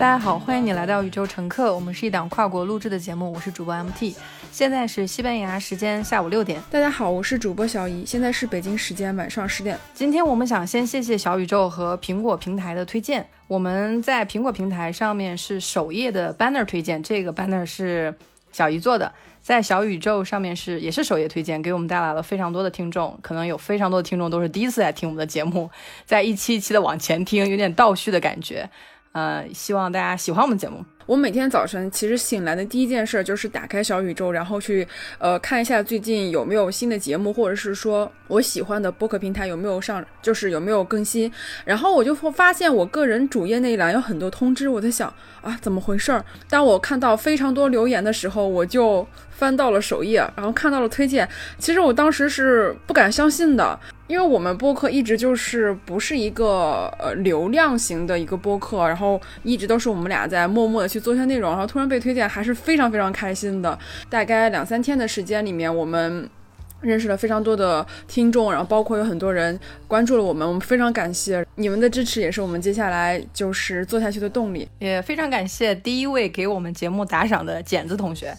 大家好，欢迎你来到宇宙乘客。我们是一档跨国录制的节目，我是主播 MT。现在是西班牙时间下午六点。大家好，我是主播小姨，现在是北京时间晚上十点。今天我们想先谢谢小宇宙和苹果平台的推荐。我们在苹果平台上面是首页的 banner 推荐，这个 banner 是小姨做的。在小宇宙上面是也是首页推荐，给我们带来了非常多的听众，可能有非常多的听众都是第一次来听我们的节目，在一期一期的往前听，有点倒叙的感觉。呃，希望大家喜欢我们节目。我每天早晨其实醒来的第一件事就是打开小宇宙，然后去呃看一下最近有没有新的节目，或者是说我喜欢的播客平台有没有上，就是有没有更新。然后我就会发现我个人主页那一栏有很多通知，我在想啊怎么回事儿？当我看到非常多留言的时候，我就翻到了首页，然后看到了推荐。其实我当时是不敢相信的。因为我们播客一直就是不是一个呃流量型的一个播客，然后一直都是我们俩在默默的去做一些内容，然后突然被推荐，还是非常非常开心的。大概两三天的时间里面，我们认识了非常多的听众，然后包括有很多人关注了我们，我们非常感谢你们的支持，也是我们接下来就是做下去的动力。也非常感谢第一位给我们节目打赏的剪子同学。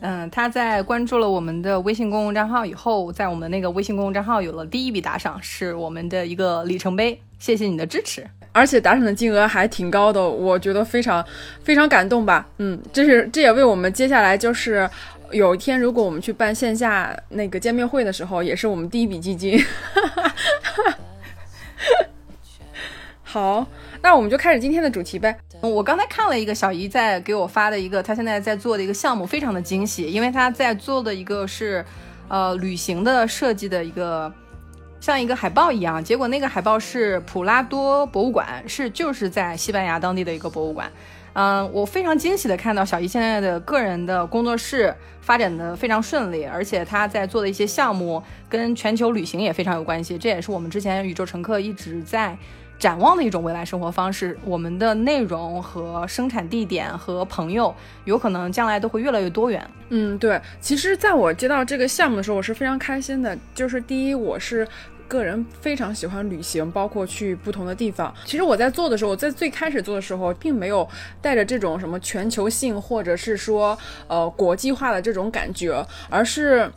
嗯，他在关注了我们的微信公共账号以后，在我们那个微信公共账号有了第一笔打赏，是我们的一个里程碑。谢谢你的支持，而且打赏的金额还挺高的，我觉得非常非常感动吧。嗯，这是这也为我们接下来就是有一天如果我们去办线下那个见面会的时候，也是我们第一笔基金。好，那我们就开始今天的主题呗。我刚才看了一个小姨在给我发的一个，她现在在做的一个项目，非常的惊喜，因为她在做的一个是，呃，旅行的设计的一个，像一个海报一样。结果那个海报是普拉多博物馆，是就是在西班牙当地的一个博物馆。嗯，我非常惊喜的看到小姨现在的个人的工作室发展的非常顺利，而且她在做的一些项目跟全球旅行也非常有关系。这也是我们之前宇宙乘客一直在。展望的一种未来生活方式，我们的内容和生产地点和朋友，有可能将来都会越来越多元。嗯，对。其实，在我接到这个项目的时候，我是非常开心的。就是第一，我是个人非常喜欢旅行，包括去不同的地方。其实我在做的时候，在最开始做的时候，并没有带着这种什么全球性或者是说呃国际化的这种感觉，而是。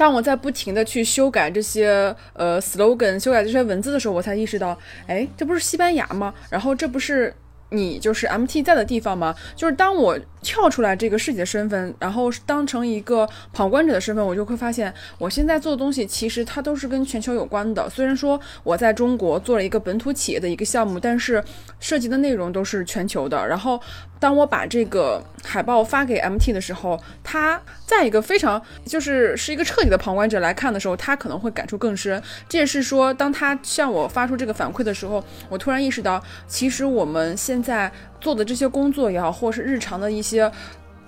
当我在不停的去修改这些呃 slogan，修改这些文字的时候，我才意识到，哎，这不是西班牙吗？然后这不是你就是 MT 在的地方吗？就是当我。跳出来这个世界身份，然后当成一个旁观者的身份，我就会发现，我现在做的东西其实它都是跟全球有关的。虽然说我在中国做了一个本土企业的一个项目，但是涉及的内容都是全球的。然后，当我把这个海报发给 MT 的时候，他在一个非常就是是一个彻底的旁观者来看的时候，他可能会感触更深。这也是说，当他向我发出这个反馈的时候，我突然意识到，其实我们现在做的这些工作也好，或是日常的一。些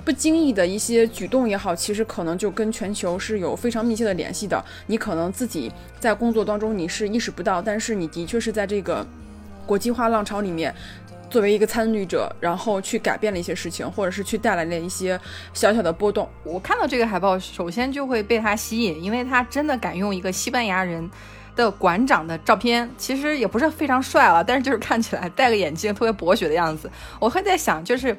不经意的一些举动也好，其实可能就跟全球是有非常密切的联系的。你可能自己在工作当中你是意识不到，但是你的确是在这个国际化浪潮里面，作为一个参与者，然后去改变了一些事情，或者是去带来了一些小小的波动。我看到这个海报，首先就会被它吸引，因为它真的敢用一个西班牙人的馆长的照片，其实也不是非常帅了，但是就是看起来戴个眼镜特别博学的样子。我会在想，就是。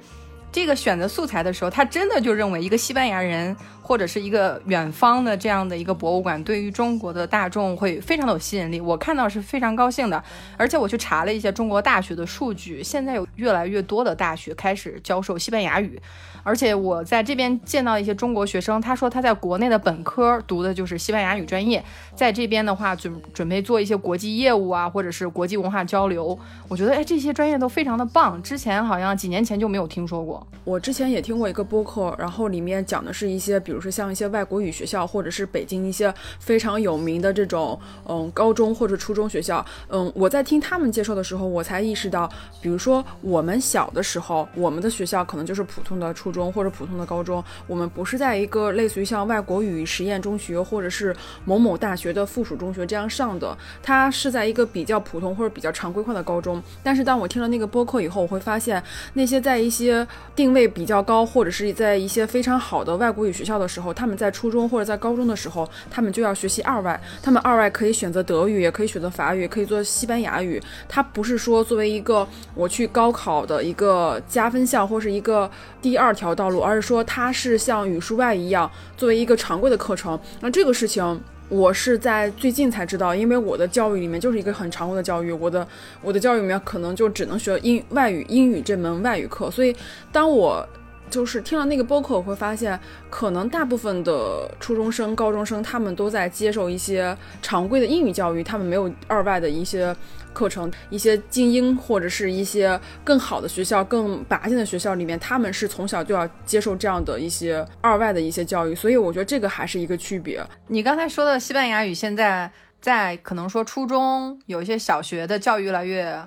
这个选择素材的时候，他真的就认为一个西班牙人或者是一个远方的这样的一个博物馆，对于中国的大众会非常的有吸引力。我看到是非常高兴的，而且我去查了一些中国大学的数据，现在有越来越多的大学开始教授西班牙语。而且我在这边见到一些中国学生，他说他在国内的本科读的就是西班牙语专业，在这边的话准准备做一些国际业务啊，或者是国际文化交流。我觉得哎，这些专业都非常的棒，之前好像几年前就没有听说过。我之前也听过一个播客，然后里面讲的是一些，比如说像一些外国语学校，或者是北京一些非常有名的这种嗯高中或者初中学校。嗯，我在听他们介绍的时候，我才意识到，比如说我们小的时候，我们的学校可能就是普通的初。中或者普通的高中，我们不是在一个类似于像外国语实验中学或者是某某大学的附属中学这样上的，它是在一个比较普通或者比较常规化的高中。但是当我听了那个播客以后，我会发现那些在一些定位比较高或者是在一些非常好的外国语学校的时候，他们在初中或者在高中的时候，他们就要学习二外。他们二外可以选择德语，也可以选择法语，也可以做西班牙语。它不是说作为一个我去高考的一个加分项或是一个第二条条道路，而是说它是像语数外一样作为一个常规的课程。那这个事情。我是在最近才知道，因为我的教育里面就是一个很常规的教育，我的我的教育里面可能就只能学英外语英语这门外语课，所以当我就是听了那个播客，我会发现，可能大部分的初中生、高中生他们都在接受一些常规的英语教育，他们没有二外的一些。课程一些精英或者是一些更好的学校、更拔尖的学校里面，他们是从小就要接受这样的一些二外的一些教育，所以我觉得这个还是一个区别。你刚才说的西班牙语，现在在可能说初中有一些小学的教育越来越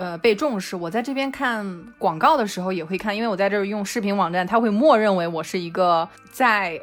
呃被重视。我在这边看广告的时候也会看，因为我在这儿用视频网站，他会默认为我是一个在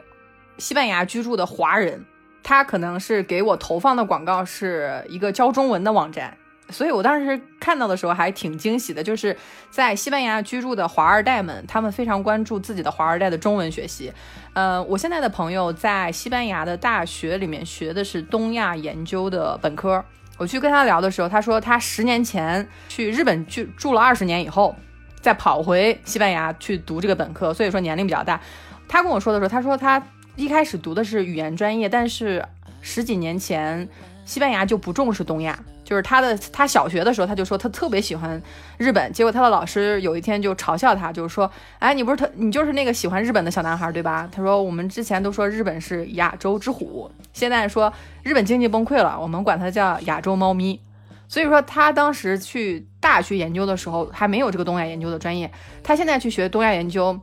西班牙居住的华人，他可能是给我投放的广告是一个教中文的网站。所以我当时看到的时候还挺惊喜的，就是在西班牙居住的华二代们，他们非常关注自己的华二代的中文学习。呃，我现在的朋友在西班牙的大学里面学的是东亚研究的本科。我去跟他聊的时候，他说他十年前去日本去住了二十年以后，再跑回西班牙去读这个本科，所以说年龄比较大。他跟我说的时候，他说他一开始读的是语言专业，但是十几年前西班牙就不重视东亚。就是他的，他小学的时候他就说他特别喜欢日本，结果他的老师有一天就嘲笑他，就是说，哎，你不是特，你就是那个喜欢日本的小男孩，对吧？他说我们之前都说日本是亚洲之虎，现在说日本经济崩溃了，我们管它叫亚洲猫咪。所以说他当时去大学研究的时候还没有这个东亚研究的专业，他现在去学东亚研究。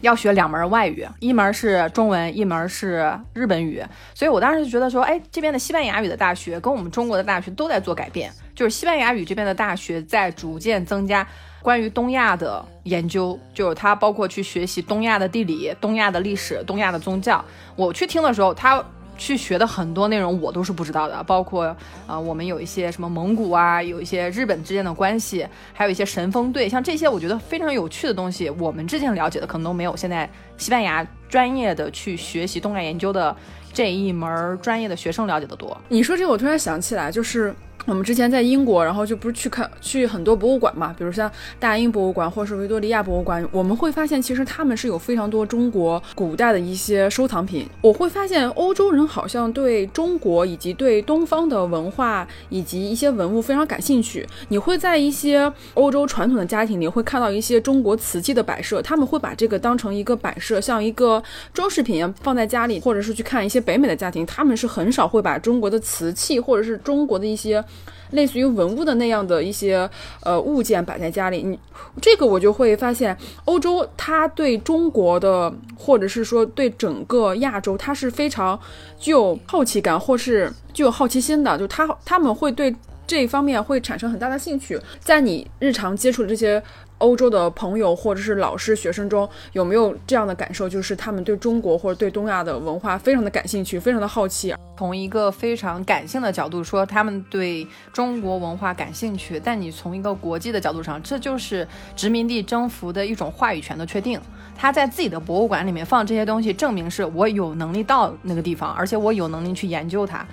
要学两门外语，一门是中文，一门是日本语。所以我当时就觉得说，哎，这边的西班牙语的大学跟我们中国的大学都在做改变，就是西班牙语这边的大学在逐渐增加关于东亚的研究，就是它包括去学习东亚的地理、东亚的历史、东亚的宗教。我去听的时候，它。去学的很多内容我都是不知道的，包括啊，我们有一些什么蒙古啊，有一些日本之间的关系，还有一些神风队，像这些我觉得非常有趣的东西，我们之前了解的可能都没有现在西班牙专业的去学习东亚研究的这一门专业的学生了解的多。你说这个，我突然想起来，就是。我们之前在英国，然后就不是去看去很多博物馆嘛，比如像大英博物馆或者是维多利亚博物馆，我们会发现其实他们是有非常多中国古代的一些收藏品。我会发现欧洲人好像对中国以及对东方的文化以及一些文物非常感兴趣。你会在一些欧洲传统的家庭里会看到一些中国瓷器的摆设，他们会把这个当成一个摆设，像一个装饰品一样放在家里，或者是去看一些北美的家庭，他们是很少会把中国的瓷器或者是中国的一些。类似于文物的那样的一些呃物件摆在家里，你这个我就会发现，欧洲它对中国的或者是说对整个亚洲，它是非常具有好奇感或是具有好奇心的，就他他们会对这一方面会产生很大的兴趣，在你日常接触的这些。欧洲的朋友或者是老师、学生中有没有这样的感受？就是他们对中国或者对东亚的文化非常的感兴趣，非常的好奇。从一个非常感性的角度说，他们对中国文化感兴趣。但你从一个国际的角度上，这就是殖民地征服的一种话语权的确定。他在自己的博物馆里面放这些东西，证明是我有能力到那个地方，而且我有能力去研究它。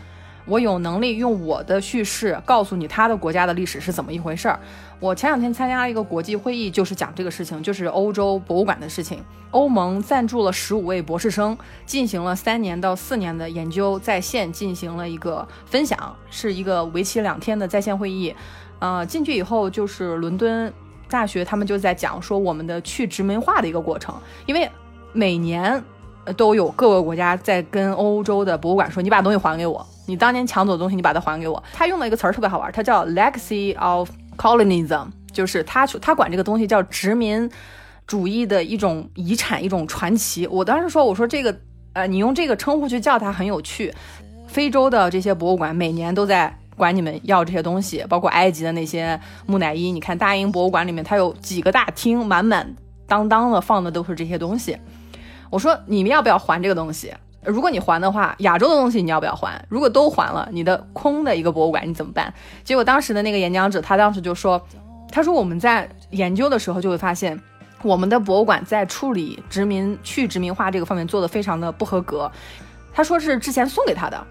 我有能力用我的叙事告诉你他的国家的历史是怎么一回事儿。我前两天参加了一个国际会议，就是讲这个事情，就是欧洲博物馆的事情。欧盟赞助了十五位博士生，进行了三年到四年的研究，在线进行了一个分享，是一个为期两天的在线会议。呃，进去以后就是伦敦大学，他们就在讲说我们的去殖民化的一个过程，因为每年都有各个国家在跟欧洲的博物馆说，你把东西还给我。你当年抢走的东西，你把它还给我。他用了一个词儿特别好玩，他叫 legacy of colonialism，就是他他管这个东西叫殖民主义的一种遗产，一种传奇。我当时说，我说这个呃，你用这个称呼去叫它很有趣。非洲的这些博物馆每年都在管你们要这些东西，包括埃及的那些木乃伊。你看大英博物馆里面，它有几个大厅，满满当当的放的都是这些东西。我说你们要不要还这个东西？如果你还的话，亚洲的东西你要不要还？如果都还了，你的空的一个博物馆你怎么办？结果当时的那个演讲者，他当时就说，他说我们在研究的时候就会发现，我们的博物馆在处理殖民去殖民化这个方面做得非常的不合格。他说是之前送给他的。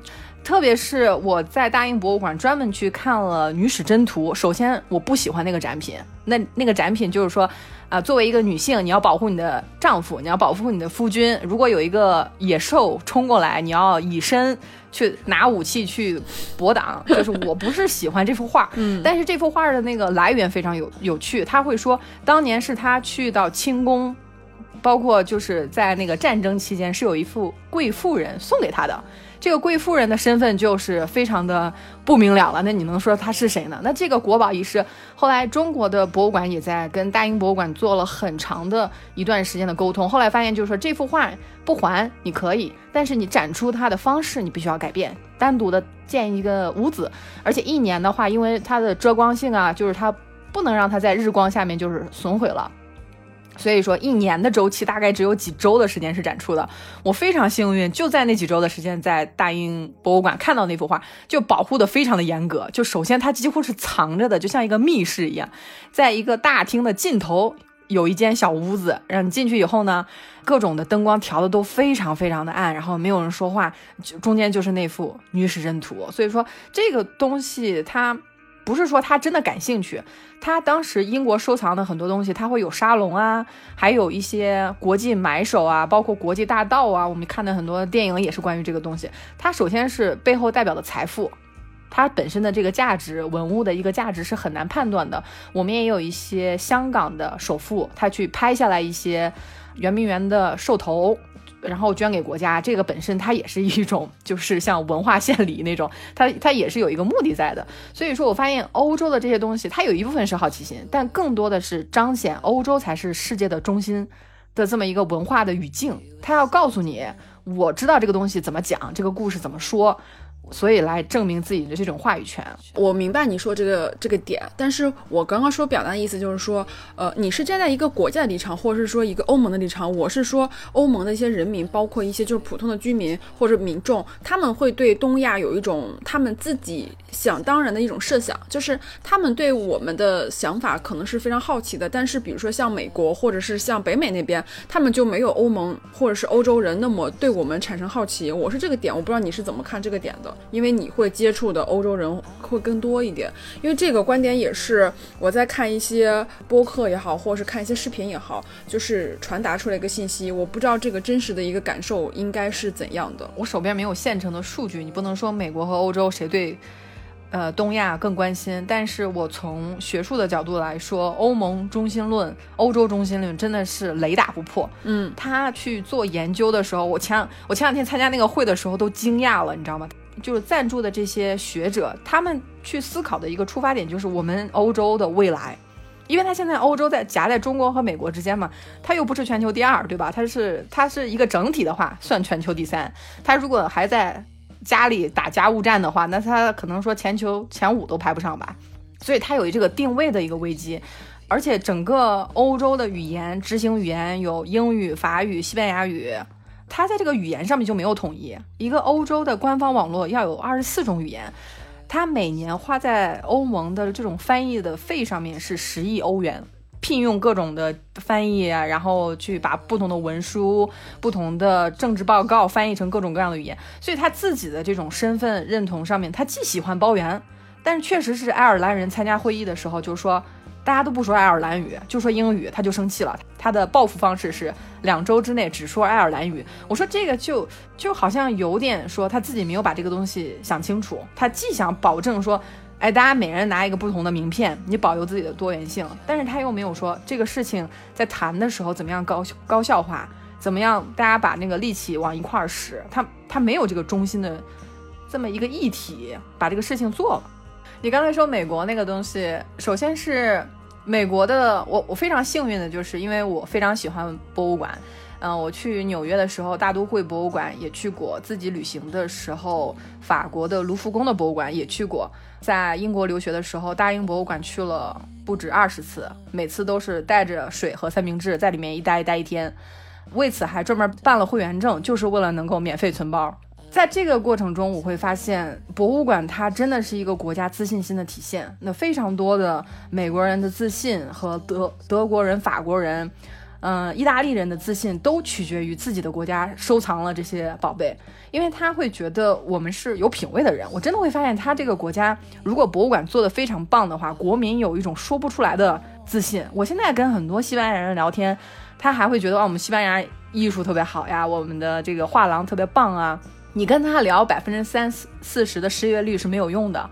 特别是我在大英博物馆专门去看了《女史箴图》，首先我不喜欢那个展品，那那个展品就是说，啊，作为一个女性，你要保护你的丈夫，你要保护你的夫君，如果有一个野兽冲过来，你要以身去拿武器去搏挡，就是我不是喜欢这幅画，嗯，但是这幅画的那个来源非常有有趣，他会说当年是他去到清宫，包括就是在那个战争期间是有一幅贵妇人送给他的。这个贵妇人的身份就是非常的不明了了，那你能说她是谁呢？那这个国宝仪式，后来中国的博物馆也在跟大英博物馆做了很长的一段时间的沟通，后来发现就是说这幅画不还你可以，但是你展出它的方式你必须要改变，单独的建一个屋子，而且一年的话，因为它的遮光性啊，就是它不能让它在日光下面就是损毁了。所以说，一年的周期大概只有几周的时间是展出的。我非常幸运，就在那几周的时间，在大英博物馆看到那幅画，就保护的非常的严格。就首先它几乎是藏着的，就像一个密室一样，在一个大厅的尽头有一间小屋子，让你进去以后呢，各种的灯光调的都非常非常的暗，然后没有人说话，中间就是那幅女史箴图。所以说这个东西它。不是说他真的感兴趣，他当时英国收藏的很多东西，他会有沙龙啊，还有一些国际买手啊，包括国际大盗啊，我们看的很多电影也是关于这个东西。它首先是背后代表的财富，它本身的这个价值，文物的一个价值是很难判断的。我们也有一些香港的首富，他去拍下来一些圆明园的兽头。然后捐给国家，这个本身它也是一种，就是像文化献礼那种，它它也是有一个目的在的。所以说我发现欧洲的这些东西，它有一部分是好奇心，但更多的是彰显欧洲才是世界的中心的这么一个文化的语境。它要告诉你，我知道这个东西怎么讲，这个故事怎么说。所以来证明自己的这种话语权，我明白你说这个这个点，但是我刚刚说表达的意思就是说，呃，你是站在一个国家的立场，或者是说一个欧盟的立场，我是说欧盟的一些人民，包括一些就是普通的居民或者民众，他们会对东亚有一种他们自己想当然的一种设想，就是他们对我们的想法可能是非常好奇的，但是比如说像美国或者是像北美那边，他们就没有欧盟或者是欧洲人那么对我们产生好奇。我是这个点，我不知道你是怎么看这个点的。因为你会接触的欧洲人会更多一点，因为这个观点也是我在看一些播客也好，或者是看一些视频也好，就是传达出来一个信息。我不知道这个真实的一个感受应该是怎样的。我手边没有现成的数据，你不能说美国和欧洲谁对，呃，东亚更关心。但是我从学术的角度来说，欧盟中心论、欧洲中心论真的是雷打不破。嗯，他去做研究的时候，我前我前两天参加那个会的时候都惊讶了，你知道吗？就是赞助的这些学者，他们去思考的一个出发点就是我们欧洲的未来，因为他现在欧洲在夹在中国和美国之间嘛，他又不是全球第二，对吧？他是他是一个整体的话，算全球第三。他如果还在家里打家务战的话，那他可能说全球前五都排不上吧。所以他有这个定位的一个危机，而且整个欧洲的语言执行语言有英语、法语、西班牙语。它在这个语言上面就没有统一。一个欧洲的官方网络要有二十四种语言，它每年花在欧盟的这种翻译的费上面是十亿欧元，聘用各种的翻译啊，然后去把不同的文书、不同的政治报告翻译成各种各样的语言。所以他自己的这种身份认同上面，他既喜欢包圆，但是确实是爱尔兰人参加会议的时候就说。大家都不说爱尔兰语，就说英语，他就生气了。他的报复方式是两周之内只说爱尔兰语。我说这个就就好像有点说他自己没有把这个东西想清楚。他既想保证说，哎，大家每人拿一个不同的名片，你保留自己的多元性，但是他又没有说这个事情在谈的时候怎么样高高效化，怎么样大家把那个力气往一块儿使。他他没有这个中心的这么一个议题，把这个事情做了。你刚才说美国那个东西，首先是。美国的我，我非常幸运的就是，因为我非常喜欢博物馆。嗯，我去纽约的时候，大都会博物馆也去过；自己旅行的时候，法国的卢浮宫的博物馆也去过。在英国留学的时候，大英博物馆去了不止二十次，每次都是带着水和三明治在里面一待待一天。为此还专门办了会员证，就是为了能够免费存包。在这个过程中，我会发现博物馆它真的是一个国家自信心的体现。那非常多的美国人的自信和德德国人、法国人，嗯，意大利人的自信都取决于自己的国家收藏了这些宝贝，因为他会觉得我们是有品位的人。我真的会发现，他这个国家如果博物馆做得非常棒的话，国民有一种说不出来的自信。我现在跟很多西班牙人聊天，他还会觉得哦，我们西班牙艺术特别好呀，我们的这个画廊特别棒啊。你跟他聊百分之三四四十的失业率是没有用的。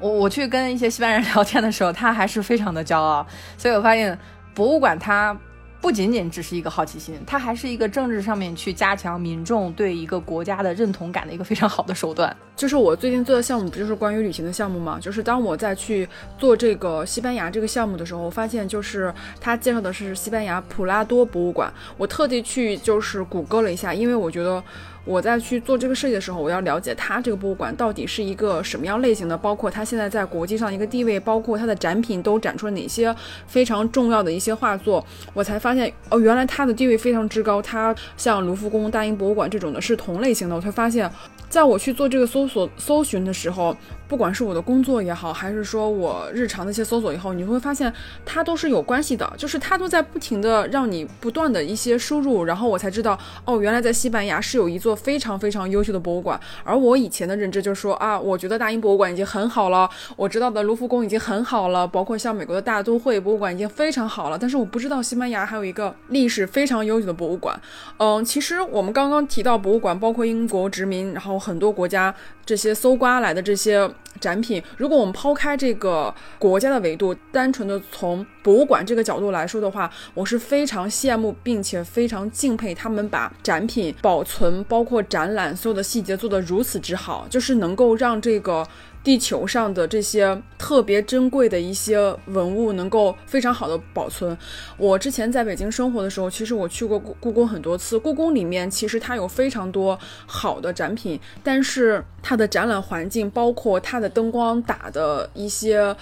我我去跟一些西班牙人聊天的时候，他还是非常的骄傲。所以我发现博物馆它。不仅仅只是一个好奇心，它还是一个政治上面去加强民众对一个国家的认同感的一个非常好的手段。就是我最近做的项目，不就是关于旅行的项目吗？就是当我在去做这个西班牙这个项目的时候，发现就是他介绍的是西班牙普拉多博物馆。我特地去就是谷歌了一下，因为我觉得。我在去做这个设计的时候，我要了解它这个博物馆到底是一个什么样类型的，包括它现在在国际上一个地位，包括它的展品都展出了哪些非常重要的一些画作，我才发现哦，原来它的地位非常之高。它像卢浮宫、大英博物馆这种的是同类型的，我才发现。在我去做这个搜索搜寻的时候，不管是我的工作也好，还是说我日常的一些搜索也好，你会发现它都是有关系的，就是它都在不停的让你不断的一些输入，然后我才知道，哦，原来在西班牙是有一座非常非常优秀的博物馆。而我以前的认知就是说啊，我觉得大英博物馆已经很好了，我知道的卢浮宫已经很好了，包括像美国的大都会博物馆已经非常好了，但是我不知道西班牙还有一个历史非常悠久的博物馆。嗯，其实我们刚刚提到博物馆，包括英国殖民，然后。很多国家这些搜刮来的这些展品，如果我们抛开这个国家的维度，单纯的从博物馆这个角度来说的话，我是非常羡慕并且非常敬佩他们把展品保存，包括展览所有的细节做得如此之好，就是能够让这个。地球上的这些特别珍贵的一些文物能够非常好的保存。我之前在北京生活的时候，其实我去过故故宫很多次。故宫里面其实它有非常多好的展品，但是它的展览环境，包括它的灯光打的一些。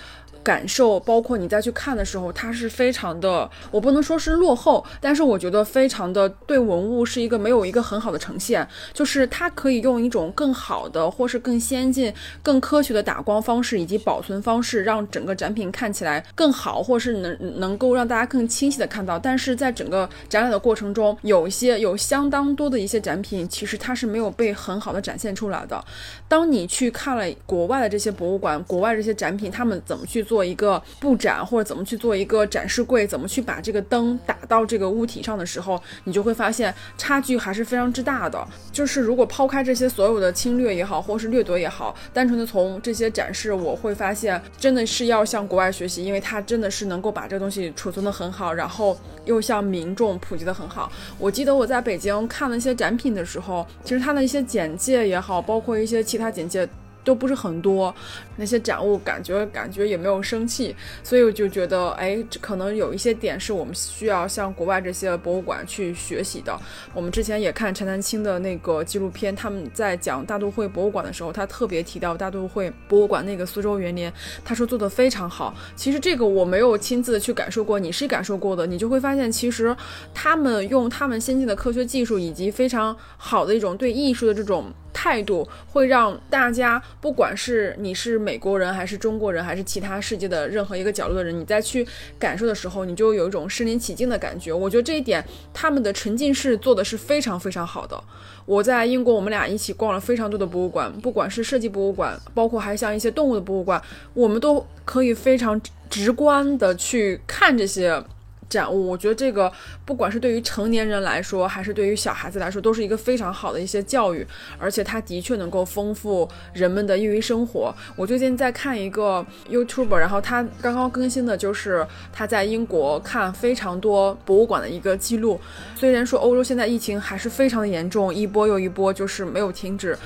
感受，包括你再去看的时候，它是非常的，我不能说是落后，但是我觉得非常的对文物是一个没有一个很好的呈现，就是它可以用一种更好的，或是更先进、更科学的打光方式以及保存方式，让整个展品看起来更好，或是能能够让大家更清晰的看到。但是在整个展览的过程中，有一些有相当多的一些展品，其实它是没有被很好的展现出来的。当你去看了国外的这些博物馆，国外这些展品，他们怎么去做？做一个布展，或者怎么去做一个展示柜，怎么去把这个灯打到这个物体上的时候，你就会发现差距还是非常之大的。就是如果抛开这些所有的侵略也好，或是掠夺也好，单纯的从这些展示，我会发现真的是要向国外学习，因为它真的是能够把这个东西储存的很好，然后又向民众普及的很好。我记得我在北京看了一些展品的时候，其实它的一些简介也好，包括一些其他简介。都不是很多，那些展物感觉感觉也没有生气，所以我就觉得，哎，可能有一些点是我们需要向国外这些博物馆去学习的。我们之前也看陈丹青的那个纪录片，他们在讲大都会博物馆的时候，他特别提到大都会博物馆那个苏州园林，他说做的非常好。其实这个我没有亲自去感受过，你是感受过的，你就会发现，其实他们用他们先进的科学技术以及非常好的一种对艺术的这种。态度会让大家，不管是你是美国人，还是中国人，还是其他世界的任何一个角落的人，你在去感受的时候，你就有一种身临其境的感觉。我觉得这一点，他们的沉浸式做的是非常非常好的。我在英国，我们俩一起逛了非常多的博物馆，不管是设计博物馆，包括还像一些动物的博物馆，我们都可以非常直观的去看这些。展物，我觉得这个不管是对于成年人来说，还是对于小孩子来说，都是一个非常好的一些教育，而且它的确能够丰富人们的业余生活。我最近在看一个 YouTuber，然后他刚刚更新的就是他在英国看非常多博物馆的一个记录。虽然说欧洲现在疫情还是非常的严重，一波又一波，就是没有停止。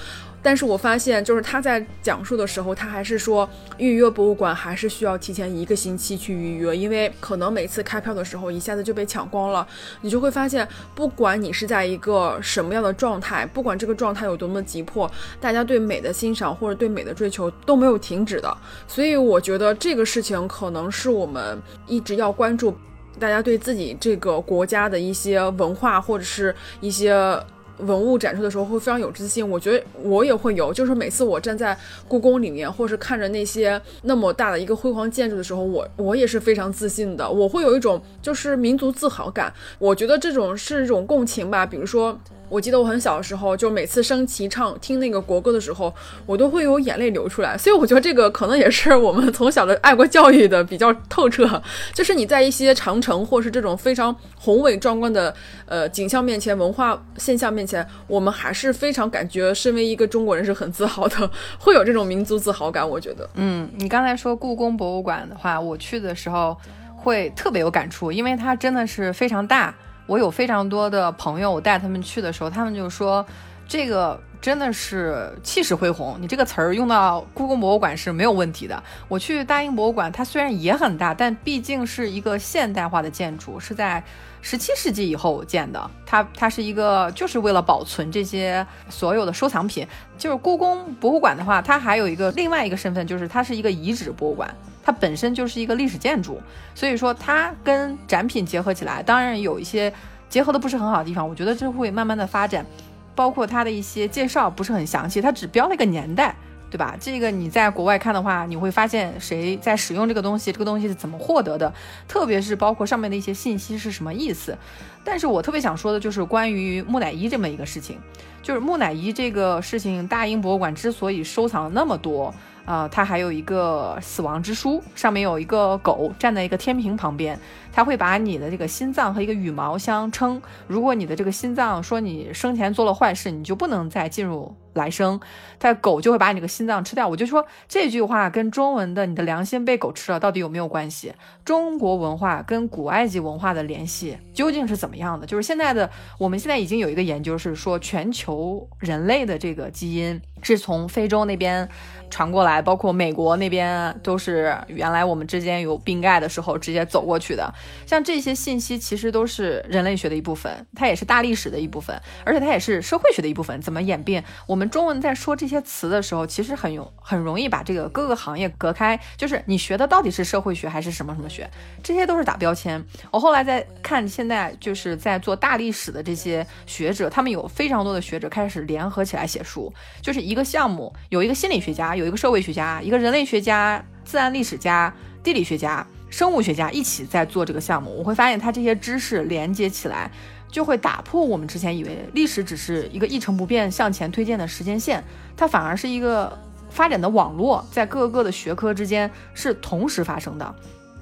但是我发现，就是他在讲述的时候，他还是说预约博物馆还是需要提前一个星期去预约，因为可能每次开票的时候一下子就被抢光了。你就会发现，不管你是在一个什么样的状态，不管这个状态有多么急迫，大家对美的欣赏或者对美的追求都没有停止的。所以我觉得这个事情可能是我们一直要关注，大家对自己这个国家的一些文化或者是一些。文物展出的时候会非常有自信，我觉得我也会有，就是每次我站在故宫里面，或是看着那些那么大的一个辉煌建筑的时候，我我也是非常自信的，我会有一种就是民族自豪感。我觉得这种是一种共情吧，比如说。我记得我很小的时候，就每次升旗唱听那个国歌的时候，我都会有眼泪流出来。所以我觉得这个可能也是我们从小的爱国教育的比较透彻。就是你在一些长城或是这种非常宏伟壮观的呃景象面前、文化现象面前，我们还是非常感觉身为一个中国人是很自豪的，会有这种民族自豪感。我觉得，嗯，你刚才说故宫博物馆的话，我去的时候会特别有感触，因为它真的是非常大。我有非常多的朋友，我带他们去的时候，他们就说，这个真的是气势恢宏。你这个词儿用到故宫博物馆是没有问题的。我去大英博物馆，它虽然也很大，但毕竟是一个现代化的建筑，是在十七世纪以后建的。它它是一个就是为了保存这些所有的收藏品。就是故宫博物馆的话，它还有一个另外一个身份，就是它是一个遗址博物馆。它本身就是一个历史建筑，所以说它跟展品结合起来，当然有一些结合的不是很好的地方。我觉得这会慢慢的发展，包括它的一些介绍不是很详细，它只标了一个年代，对吧？这个你在国外看的话，你会发现谁在使用这个东西，这个东西是怎么获得的，特别是包括上面的一些信息是什么意思。但是我特别想说的就是关于木乃伊这么一个事情，就是木乃伊这个事情，大英博物馆之所以收藏了那么多。啊，它还有一个死亡之书，上面有一个狗站在一个天平旁边，它会把你的这个心脏和一个羽毛相称。如果你的这个心脏说你生前做了坏事，你就不能再进入来生，它狗就会把你这个心脏吃掉。我就说这句话跟中文的“你的良心被狗吃了”到底有没有关系？中国文化跟古埃及文化的联系究竟是怎么样的？就是现在的我们现在已经有一个研究是说，全球人类的这个基因是从非洲那边。传过来，包括美国那边都是原来我们之间有冰盖的时候直接走过去的。像这些信息其实都是人类学的一部分，它也是大历史的一部分，而且它也是社会学的一部分。怎么演变？我们中文在说这些词的时候，其实很容很容易把这个各个行业隔开，就是你学的到底是社会学还是什么什么学，这些都是打标签。我后来在看，现在就是在做大历史的这些学者，他们有非常多的学者开始联合起来写书，就是一个项目有一个心理学家。有一个社会学家、一个人类学家、自然历史家、地理学家、生物学家一起在做这个项目，我会发现他这些知识连接起来，就会打破我们之前以为历史只是一个一成不变向前推荐的时间线，它反而是一个发展的网络，在各个的学科之间是同时发生的。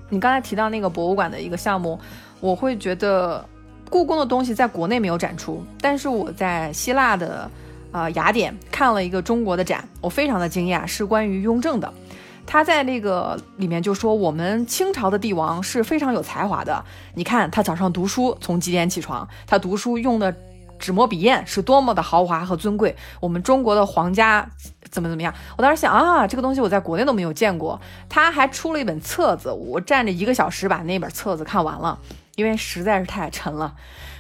你刚才提到那个博物馆的一个项目，我会觉得故宫的东西在国内没有展出，但是我在希腊的。啊，雅典看了一个中国的展，我非常的惊讶，是关于雍正的。他在那个里面就说，我们清朝的帝王是非常有才华的。你看他早上读书，从几点起床？他读书用的纸墨笔砚是多么的豪华和尊贵。我们中国的皇家怎么怎么样？我当时想啊，这个东西我在国内都没有见过。他还出了一本册子，我站着一个小时把那本册子看完了，因为实在是太沉了。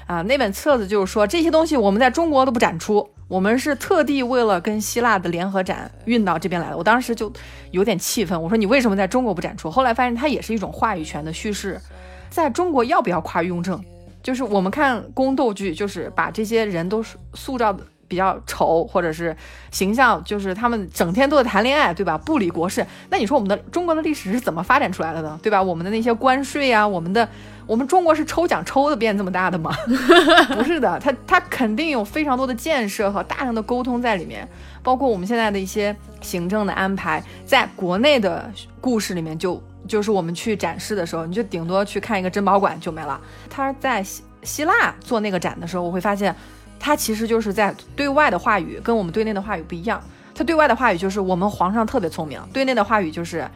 啊，那本册子就是说这些东西我们在中国都不展出。我们是特地为了跟希腊的联合展运到这边来的，我当时就有点气愤，我说你为什么在中国不展出？后来发现它也是一种话语权的叙事，在中国要不要夸雍正？就是我们看宫斗剧，就是把这些人都塑造的比较丑，或者是形象，就是他们整天都在谈恋爱，对吧？不理国事。那你说我们的中国的历史是怎么发展出来的呢？对吧？我们的那些关税啊，我们的。我们中国是抽奖抽的变这么大的吗？不是的，它它肯定有非常多的建设和大量的沟通在里面，包括我们现在的一些行政的安排，在国内的故事里面，就就是我们去展示的时候，你就顶多去看一个珍宝馆就没了。他在希希腊做那个展的时候，我会发现，他其实就是在对外的话语跟我们对内的话语不一样。他对外的话语就是我们皇上特别聪明，对内的话语就是，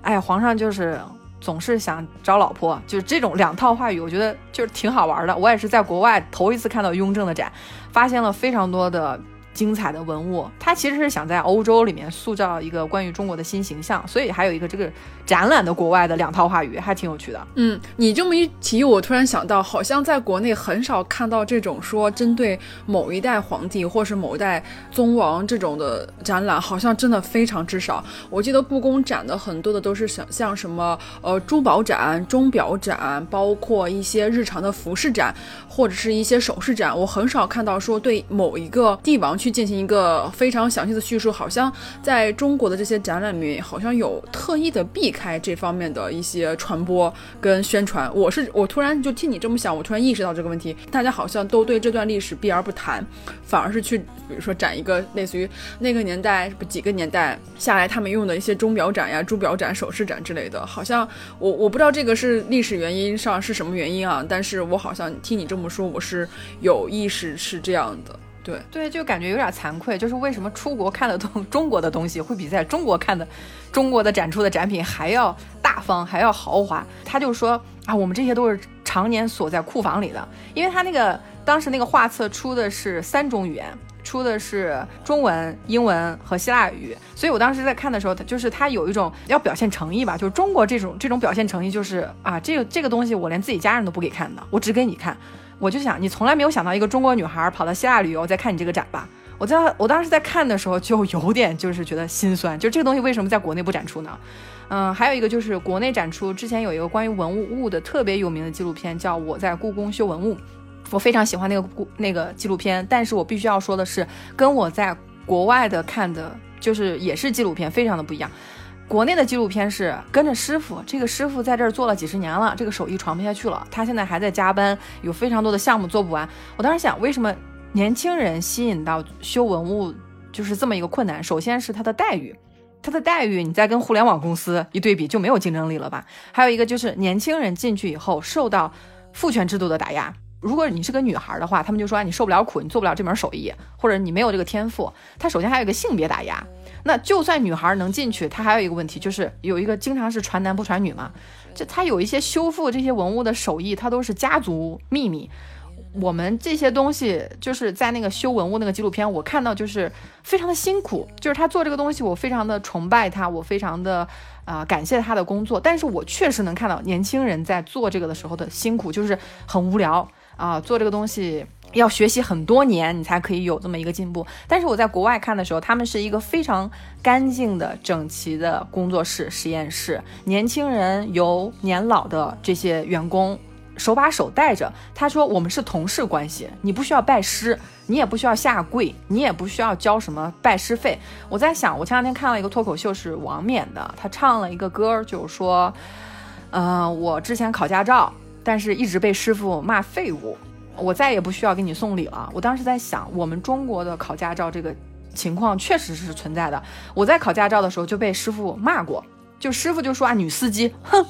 哎呀，皇上就是。总是想找老婆，就是这种两套话语，我觉得就是挺好玩的。我也是在国外头一次看到雍正的展，发现了非常多的精彩的文物。他其实是想在欧洲里面塑造一个关于中国的新形象，所以还有一个这个展览的国外的两套话语，还挺有趣的。嗯，你这么一提，我突然想到，好像在国内很少看到这种说针对某一代皇帝或是某一代宗王这种的展览，好像真的非常之少。我记得故宫展的很多的都是像像什么呃珠宝展、钟表展，包括一些日常的服饰展。或者是一些首饰展，我很少看到说对某一个帝王去去进行一个非常详细的叙述，好像在中国的这些展览里面，好像有特意的避开这方面的一些传播跟宣传。我是我突然就听你这么想，我突然意识到这个问题，大家好像都对这段历史避而不谈，反而是去比如说展一个类似于那个年代不几个年代下来他们用的一些钟表展呀、珠表展、首饰展之类的，好像我我不知道这个是历史原因上是什么原因啊，但是我好像听你这么。说我是有意识是这样的，对对，就感觉有点惭愧，就是为什么出国看的东中国的东西会比在中国看的中国的展出的展品还要大方，还要豪华？他就说啊，我们这些都是常年锁在库房里的，因为他那个当时那个画册出的是三种语言，出的是中文、英文和希腊语，所以我当时在看的时候，他就是他有一种要表现诚意吧，就是中国这种这种表现诚意，就是啊，这个这个东西我连自己家人都不给看的，我只给你看。我就想，你从来没有想到一个中国女孩跑到希腊旅游再看你这个展吧？我在我当时在看的时候就有点就是觉得心酸，就这个东西为什么在国内不展出呢？嗯，还有一个就是国内展出之前有一个关于文物物的特别有名的纪录片，叫《我在故宫修文物》，我非常喜欢那个故那个纪录片，但是我必须要说的是，跟我在国外的看的，就是也是纪录片，非常的不一样。国内的纪录片是跟着师傅，这个师傅在这儿做了几十年了，这个手艺传不下去了，他现在还在加班，有非常多的项目做不完。我当时想，为什么年轻人吸引到修文物就是这么一个困难？首先是他的待遇，他的待遇你再跟互联网公司一对比，就没有竞争力了吧？还有一个就是年轻人进去以后受到父权制度的打压。如果你是个女孩的话，他们就说你受不了苦，你做不了这门手艺，或者你没有这个天赋。他首先还有一个性别打压。那就算女孩能进去，她还有一个问题，就是有一个经常是传男不传女嘛。就他有一些修复这些文物的手艺，它都是家族秘密。我们这些东西就是在那个修文物那个纪录片，我看到就是非常的辛苦。就是他做这个东西，我非常的崇拜他，我非常的啊感谢他的工作。但是我确实能看到年轻人在做这个的时候的辛苦，就是很无聊啊，做这个东西。要学习很多年，你才可以有这么一个进步。但是我在国外看的时候，他们是一个非常干净的、整齐的工作室、实验室，年轻人由年老的这些员工手把手带着。他说：“我们是同事关系，你不需要拜师，你也不需要下跪，你也不需要交什么拜师费。”我在想，我前两天看了一个脱口秀，是王冕的，他唱了一个歌，就是说：“嗯，我之前考驾照，但是一直被师傅骂废物。”我再也不需要给你送礼了。我当时在想，我们中国的考驾照这个情况确实是存在的。我在考驾照的时候就被师傅骂过，就师傅就说啊，女司机，哼！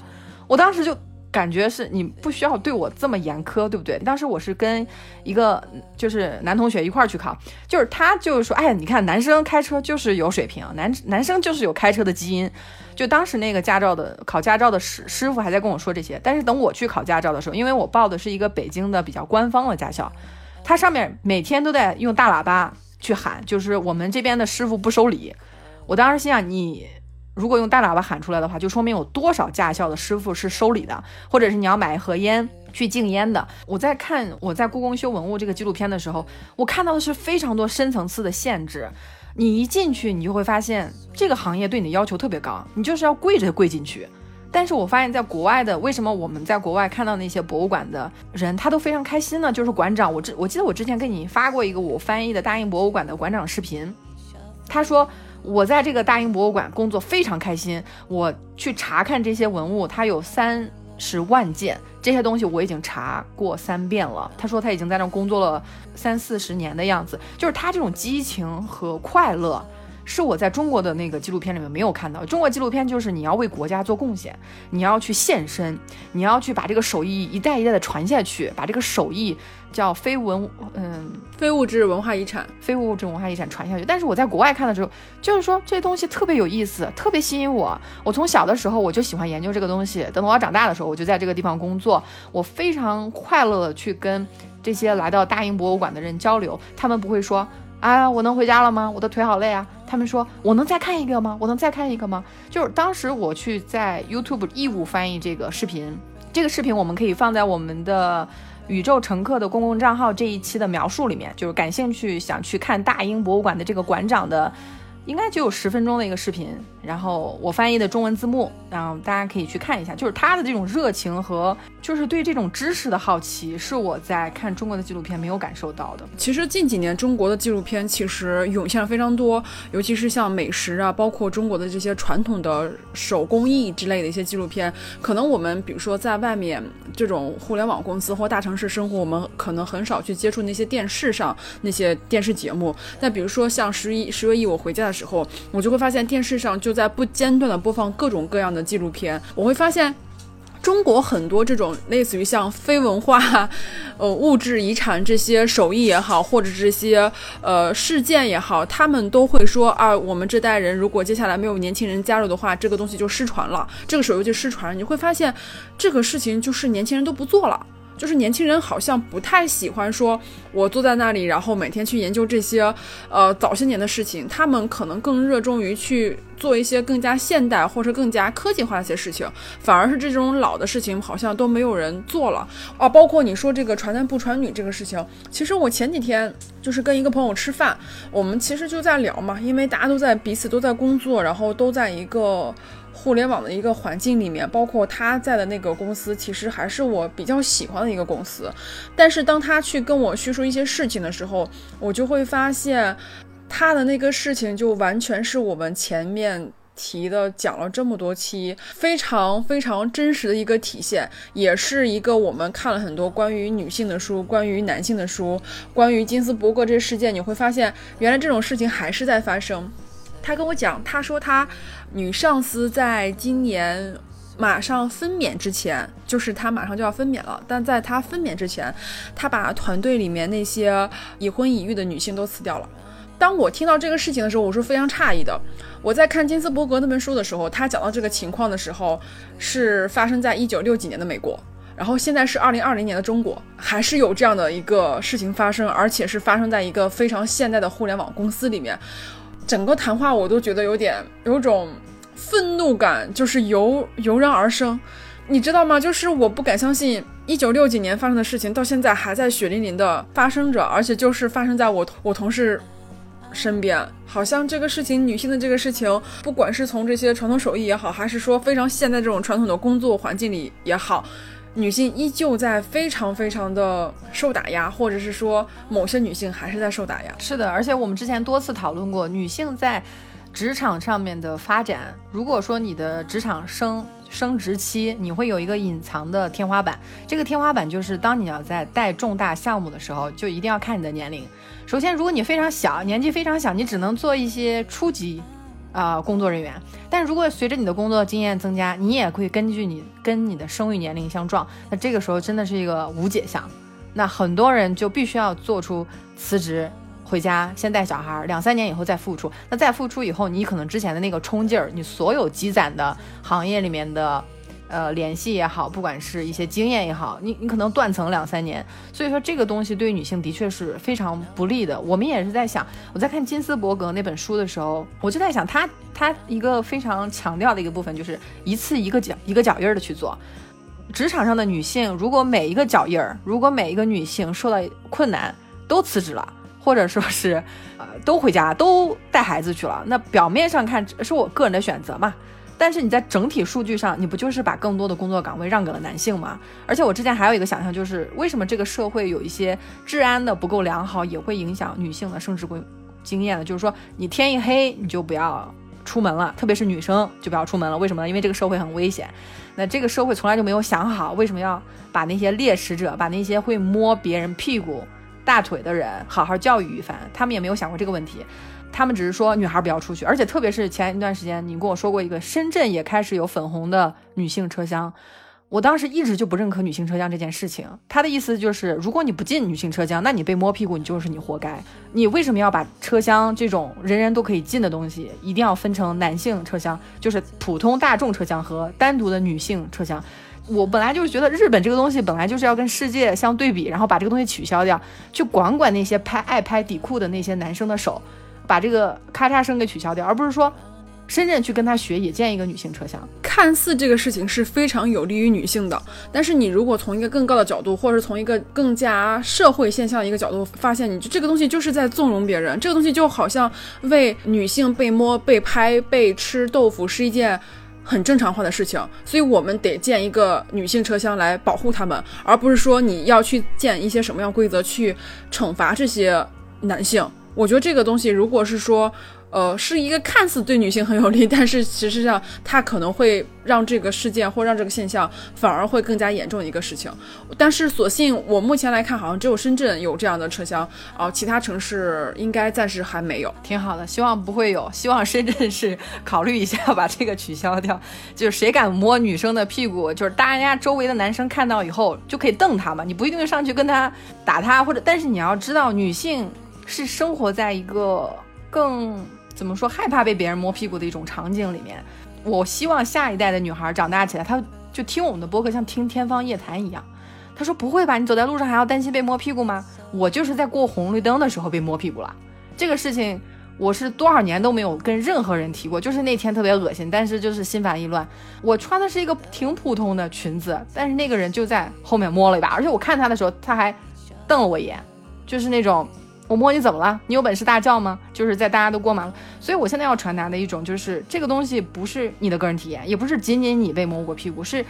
我当时就感觉是你不需要对我这么严苛，对不对？当时我是跟一个就是男同学一块儿去考，就是他就是说，哎，你看男生开车就是有水平，男男生就是有开车的基因。就当时那个驾照的考驾照的师师傅还在跟我说这些，但是等我去考驾照的时候，因为我报的是一个北京的比较官方的驾校，他上面每天都在用大喇叭去喊，就是我们这边的师傅不收礼。我当时心想，你如果用大喇叭喊出来的话，就说明有多少驾校的师傅是收礼的，或者是你要买一盒烟去禁烟的。我在看我在故宫修文物这个纪录片的时候，我看到的是非常多深层次的限制。你一进去，你就会发现这个行业对你的要求特别高，你就是要跪着跪进去。但是我发现，在国外的，为什么我们在国外看到那些博物馆的人，他都非常开心呢？就是馆长，我之我记得我之前给你发过一个我翻译的大英博物馆的馆长视频，他说我在这个大英博物馆工作非常开心，我去查看这些文物，它有三。十万件这些东西我已经查过三遍了。他说他已经在那工作了三四十年的样子，就是他这种激情和快乐。是我在中国的那个纪录片里面没有看到。中国纪录片就是你要为国家做贡献，你要去献身，你要去把这个手艺一代一代的传下去，把这个手艺叫非文嗯非物质文化遗产，非物质文化遗产传下去。但是我在国外看的时候，就是说这些东西特别有意思，特别吸引我。我从小的时候我就喜欢研究这个东西，等到我长大的时候，我就在这个地方工作，我非常快乐的去跟这些来到大英博物馆的人交流，他们不会说。啊，我能回家了吗？我的腿好累啊。他们说我能再看一个吗？我能再看一个吗？就是当时我去在 YouTube 义务翻译这个视频，这个视频我们可以放在我们的宇宙乘客的公共账号这一期的描述里面，就是感兴趣想去看大英博物馆的这个馆长的。应该只有十分钟的一个视频，然后我翻译的中文字幕，然后大家可以去看一下。就是他的这种热情和就是对这种知识的好奇，是我在看中国的纪录片没有感受到的。其实近几年中国的纪录片其实涌现了非常多，尤其是像美食啊，包括中国的这些传统的手工艺之类的一些纪录片。可能我们比如说在外面这种互联网公司或大城市生活，我们可能很少去接触那些电视上那些电视节目。那比如说像十一十月一我回家的时时候，我就会发现电视上就在不间断的播放各种各样的纪录片。我会发现，中国很多这种类似于像非文化、呃物质遗产这些手艺也好，或者这些呃事件也好，他们都会说啊，我们这代人如果接下来没有年轻人加入的话，这个东西就失传了，这个手艺就失传。你会发现，这个事情就是年轻人都不做了。就是年轻人好像不太喜欢说，我坐在那里，然后每天去研究这些，呃，早些年的事情。他们可能更热衷于去做一些更加现代或者更加科技化的一些事情，反而是这种老的事情好像都没有人做了啊。包括你说这个传男不传女这个事情，其实我前几天就是跟一个朋友吃饭，我们其实就在聊嘛，因为大家都在彼此都在工作，然后都在一个。互联网的一个环境里面，包括他在的那个公司，其实还是我比较喜欢的一个公司。但是当他去跟我叙述一些事情的时候，我就会发现他的那个事情就完全是我们前面提的讲了这么多期非常非常真实的一个体现，也是一个我们看了很多关于女性的书、关于男性的书、关于金斯伯格这事件，你会发现原来这种事情还是在发生。他跟我讲，他说他女上司在今年马上分娩之前，就是他马上就要分娩了，但在他分娩之前，他把团队里面那些已婚已育的女性都辞掉了。当我听到这个事情的时候，我是非常诧异的。我在看金斯伯格那本书的时候，他讲到这个情况的时候，是发生在一九六几年的美国，然后现在是二零二零年的中国，还是有这样的一个事情发生，而且是发生在一个非常现代的互联网公司里面。整个谈话我都觉得有点有种愤怒感，就是油油然而生，你知道吗？就是我不敢相信，一九六几年发生的事情到现在还在血淋淋的发生着，而且就是发生在我我同事身边，好像这个事情，女性的这个事情，不管是从这些传统手艺也好，还是说非常现代这种传统的工作环境里也好。女性依旧在非常非常的受打压，或者是说某些女性还是在受打压。是的，而且我们之前多次讨论过，女性在职场上面的发展。如果说你的职场升升职期，你会有一个隐藏的天花板。这个天花板就是当你要在带重大项目的时候，就一定要看你的年龄。首先，如果你非常小，年纪非常小，你只能做一些初级。啊，工作人员。但如果随着你的工作经验增加，你也会根据你跟你的生育年龄相撞，那这个时候真的是一个无解项。那很多人就必须要做出辞职，回家先带小孩，两三年以后再复出。那再复出以后，你可能之前的那个冲劲儿，你所有积攒的行业里面的。呃，联系也好，不管是一些经验也好，你你可能断层两三年，所以说这个东西对女性的确是非常不利的。我们也是在想，我在看金斯伯格那本书的时候，我就在想，他他一个非常强调的一个部分就是一次一个脚一个脚印儿的去做。职场上的女性，如果每一个脚印儿，如果每一个女性受到困难都辞职了，或者说是呃都回家都带孩子去了，那表面上看是我个人的选择嘛。但是你在整体数据上，你不就是把更多的工作岗位让给了男性吗？而且我之前还有一个想象，就是为什么这个社会有一些治安的不够良好，也会影响女性的生殖规经验呢？就是说，你天一黑你就不要出门了，特别是女生就不要出门了。为什么呢？因为这个社会很危险。那这个社会从来就没有想好，为什么要把那些猎食者，把那些会摸别人屁股、大腿的人好好教育一番？他们也没有想过这个问题。他们只是说女孩不要出去，而且特别是前一段时间，你跟我说过一个深圳也开始有粉红的女性车厢，我当时一直就不认可女性车厢这件事情。他的意思就是，如果你不进女性车厢，那你被摸屁股，你就是你活该。你为什么要把车厢这种人人都可以进的东西，一定要分成男性车厢，就是普通大众车厢和单独的女性车厢？我本来就是觉得日本这个东西本来就是要跟世界相对比，然后把这个东西取消掉，去管管那些拍爱拍底裤的那些男生的手，把这个咔嚓声给取消掉，而不是说深圳去跟他学也建一个女性车厢。看似这个事情是非常有利于女性的，但是你如果从一个更高的角度，或者是从一个更加社会现象的一个角度，发现你这个东西就是在纵容别人，这个东西就好像为女性被摸、被拍、被吃豆腐是一件。很正常化的事情，所以我们得建一个女性车厢来保护他们，而不是说你要去建一些什么样规则去惩罚这些男性。我觉得这个东西，如果是说。呃，是一个看似对女性很有利，但是实际上它可能会让这个事件或让这个现象反而会更加严重的一个事情。但是，所幸我目前来看，好像只有深圳有这样的车厢，哦，其他城市应该暂时还没有。挺好的，希望不会有，希望深圳是考虑一下把这个取消掉。就是谁敢摸女生的屁股，就是大家周围的男生看到以后就可以瞪他嘛，你不一定上去跟他打他，或者，但是你要知道，女性是生活在一个更。怎么说害怕被别人摸屁股的一种场景里面，我希望下一代的女孩长大起来，她就听我们的播客像听天方夜谭一样。她说不会吧？你走在路上还要担心被摸屁股吗？我就是在过红绿灯的时候被摸屁股了。这个事情我是多少年都没有跟任何人提过，就是那天特别恶心，但是就是心烦意乱。我穿的是一个挺普通的裙子，但是那个人就在后面摸了一把，而且我看他的时候他还瞪了我一眼，就是那种。我摸你怎么了？你有本事大叫吗？就是在大家都过马路，所以我现在要传达的一种就是这个东西不是你的个人体验，也不是仅仅你被摸过屁股，是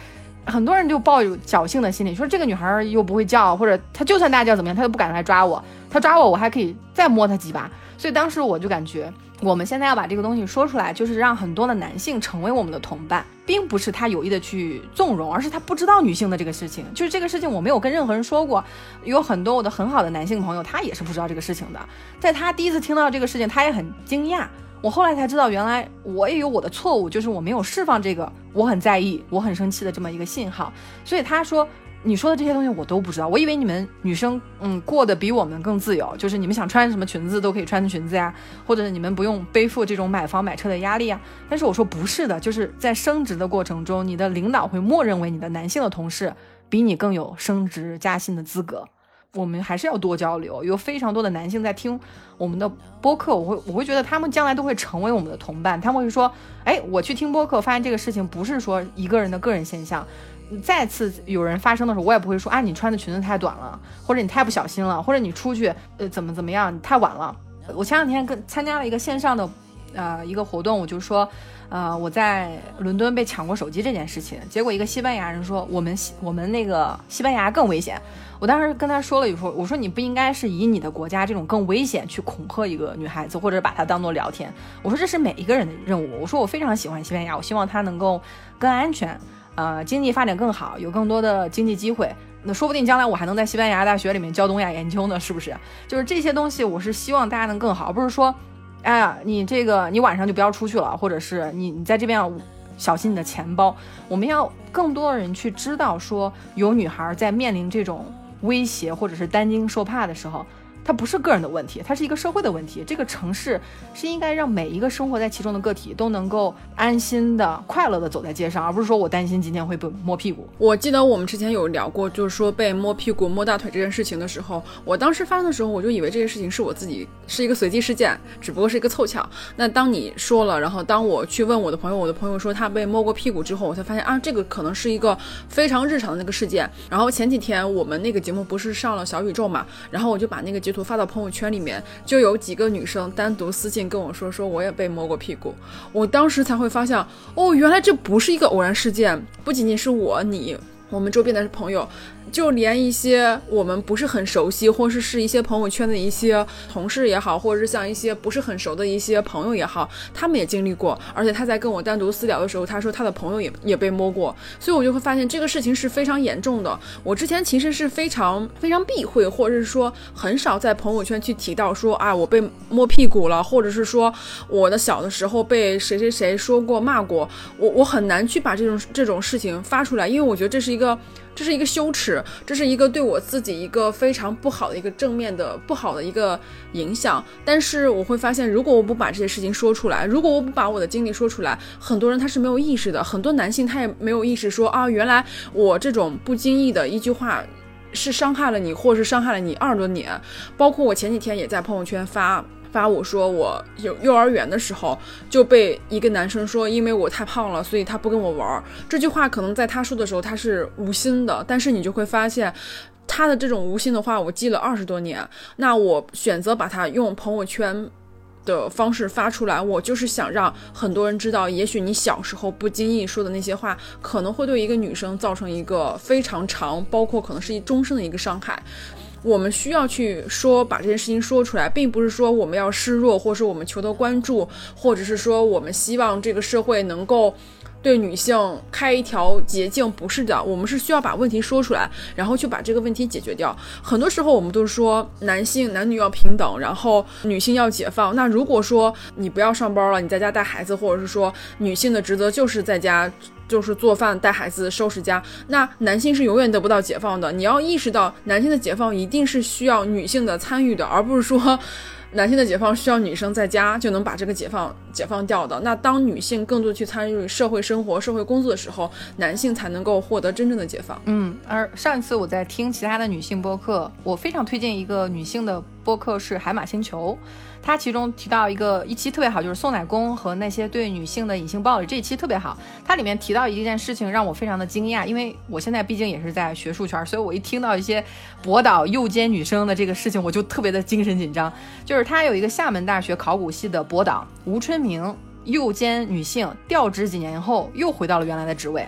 很多人就抱有侥幸的心理，说这个女孩又不会叫，或者她就算大叫怎么样，她都不敢来抓我，她抓我我还可以再摸她几把。所以当时我就感觉。我们现在要把这个东西说出来，就是让很多的男性成为我们的同伴，并不是他有意的去纵容，而是他不知道女性的这个事情。就是这个事情，我没有跟任何人说过。有很多我的很好的男性朋友，他也是不知道这个事情的。在他第一次听到这个事情，他也很惊讶。我后来才知道，原来我也有我的错误，就是我没有释放这个我很在意、我很生气的这么一个信号。所以他说。你说的这些东西我都不知道，我以为你们女生嗯过得比我们更自由，就是你们想穿什么裙子都可以穿裙子呀，或者你们不用背负这种买房买车的压力呀。但是我说不是的，就是在升职的过程中，你的领导会默认为你的男性的同事比你更有升职加薪的资格。我们还是要多交流，有非常多的男性在听我们的播客，我会我会觉得他们将来都会成为我们的同伴。他们会说，哎，我去听播客，发现这个事情不是说一个人的个人现象。再次有人发生的时候，我也不会说啊，你穿的裙子太短了，或者你太不小心了，或者你出去呃怎么怎么样，你太晚了。我前两天跟参加了一个线上的呃一个活动，我就说，呃我在伦敦被抢过手机这件事情，结果一个西班牙人说我们西我们那个西班牙更危险。我当时跟他说了以后，我说你不应该是以你的国家这种更危险去恐吓一个女孩子，或者把她当做聊天。我说这是每一个人的任务。我说我非常喜欢西班牙，我希望它能够更安全。呃，经济发展更好，有更多的经济机会，那说不定将来我还能在西班牙大学里面教东亚研究呢，是不是？就是这些东西，我是希望大家能更好，而不是说，哎呀，你这个你晚上就不要出去了，或者是你你在这边要小心你的钱包。我们要更多的人去知道，说有女孩在面临这种威胁或者是担惊受怕的时候。它不是个人的问题，它是一个社会的问题。这个城市是应该让每一个生活在其中的个体都能够安心的、快乐的走在街上，而不是说我担心今天会被摸屁股。我记得我们之前有聊过，就是说被摸屁股、摸大腿这件事情的时候，我当时发生的时候，我就以为这件事情是我自己是一个随机事件，只不过是一个凑巧。那当你说了，然后当我去问我的朋友，我的朋友说他被摸过屁股之后，我才发现啊，这个可能是一个非常日常的那个事件。然后前几天我们那个节目不是上了小宇宙嘛，然后我就把那个截图。发到朋友圈里面，就有几个女生单独私信跟我说，说我也被摸过屁股。我当时才会发现，哦，原来这不是一个偶然事件，不仅仅是我，你，我们周边的朋友。就连一些我们不是很熟悉，或是是一些朋友圈的一些同事也好，或者是像一些不是很熟的一些朋友也好，他们也经历过。而且他在跟我单独私聊的时候，他说他的朋友也也被摸过，所以我就会发现这个事情是非常严重的。我之前其实是非常非常避讳，或者是说很少在朋友圈去提到说啊我被摸屁股了，或者是说我的小的时候被谁谁谁说过骂过，我我很难去把这种这种事情发出来，因为我觉得这是一个。这是一个羞耻，这是一个对我自己一个非常不好的一个正面的不好的一个影响。但是我会发现，如果我不把这些事情说出来，如果我不把我的经历说出来，很多人他是没有意识的，很多男性他也没有意识说啊，原来我这种不经意的一句话。是伤害了你，或是伤害了你二十多年。包括我前几天也在朋友圈发发，我说我有幼儿园的时候就被一个男生说，因为我太胖了，所以他不跟我玩儿。这句话可能在他说的时候他是无心的，但是你就会发现他的这种无心的话，我记了二十多年。那我选择把它用朋友圈。的方式发出来，我就是想让很多人知道，也许你小时候不经意说的那些话，可能会对一个女生造成一个非常长，包括可能是一终身的一个伤害。我们需要去说，把这件事情说出来，并不是说我们要示弱，或者是我们求得关注，或者是说我们希望这个社会能够。对女性开一条捷径不是的，我们是需要把问题说出来，然后去把这个问题解决掉。很多时候我们都是说男性男女要平等，然后女性要解放。那如果说你不要上班了，你在家带孩子，或者是说女性的职责就是在家就是做饭、带孩子、收拾家，那男性是永远得不到解放的。你要意识到，男性的解放一定是需要女性的参与的，而不是说。男性的解放需要女生在家就能把这个解放解放掉的。那当女性更多去参与社会生活、社会工作的时候，男性才能够获得真正的解放。嗯，而上一次我在听其他的女性播客，我非常推荐一个女性的播客是海马星球。他其中提到一个一期特别好，就是送奶工和那些对女性的隐性暴力这一期特别好。它里面提到一件事情让我非常的惊讶，因为我现在毕竟也是在学术圈，所以我一听到一些博导诱奸女生的这个事情，我就特别的精神紧张。就是他有一个厦门大学考古系的博导吴春明诱奸女性，调职几年后又回到了原来的职位，